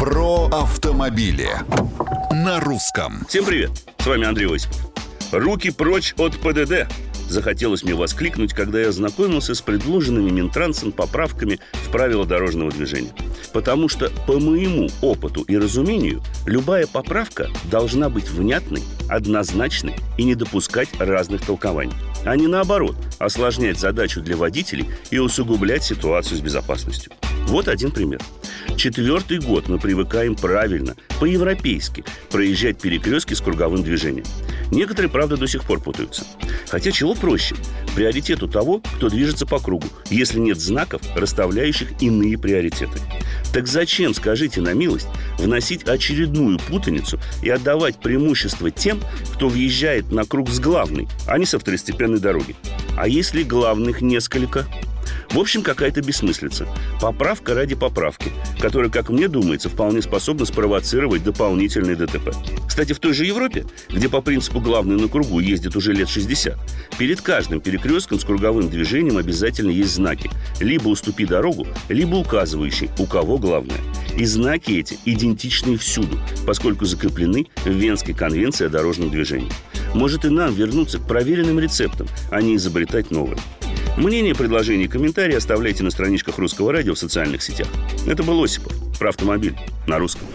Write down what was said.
Про автомобили на русском. Всем привет! С вами Андрей Осипов. Руки прочь от ПДД. Захотелось мне воскликнуть, когда я знакомился с предложенными Минтрансом поправками в правила дорожного движения. Потому что, по моему опыту и разумению, любая поправка должна быть внятной, однозначной и не допускать разных толкований. А не наоборот, осложнять задачу для водителей и усугублять ситуацию с безопасностью. Вот один пример. Четвертый год мы привыкаем правильно, по-европейски, проезжать перекрестки с круговым движением. Некоторые, правда, до сих пор путаются. Хотя чего проще? Приоритету того, кто движется по кругу, если нет знаков, расставляющих иные приоритеты. Так зачем, скажите на милость, вносить очередную путаницу и отдавать преимущество тем, кто въезжает на круг с главной, а не со второстепенной дороги? А если главных несколько? В общем, какая-то бессмыслица. Поправка ради поправки, которая, как мне думается, вполне способна спровоцировать дополнительный ДТП. Кстати, в той же Европе, где по принципу главный на кругу ездит уже лет 60, перед каждым перекрестком с круговым движением обязательно есть знаки. Либо уступи дорогу, либо указывающий, у кого главное. И знаки эти идентичны всюду, поскольку закреплены в Венской конвенции о дорожном движении. Может и нам вернуться к проверенным рецептам, а не изобретать новые. Мнение, предложения и комментарии оставляйте на страничках Русского радио в социальных сетях. Это был Осипов про автомобиль на русском.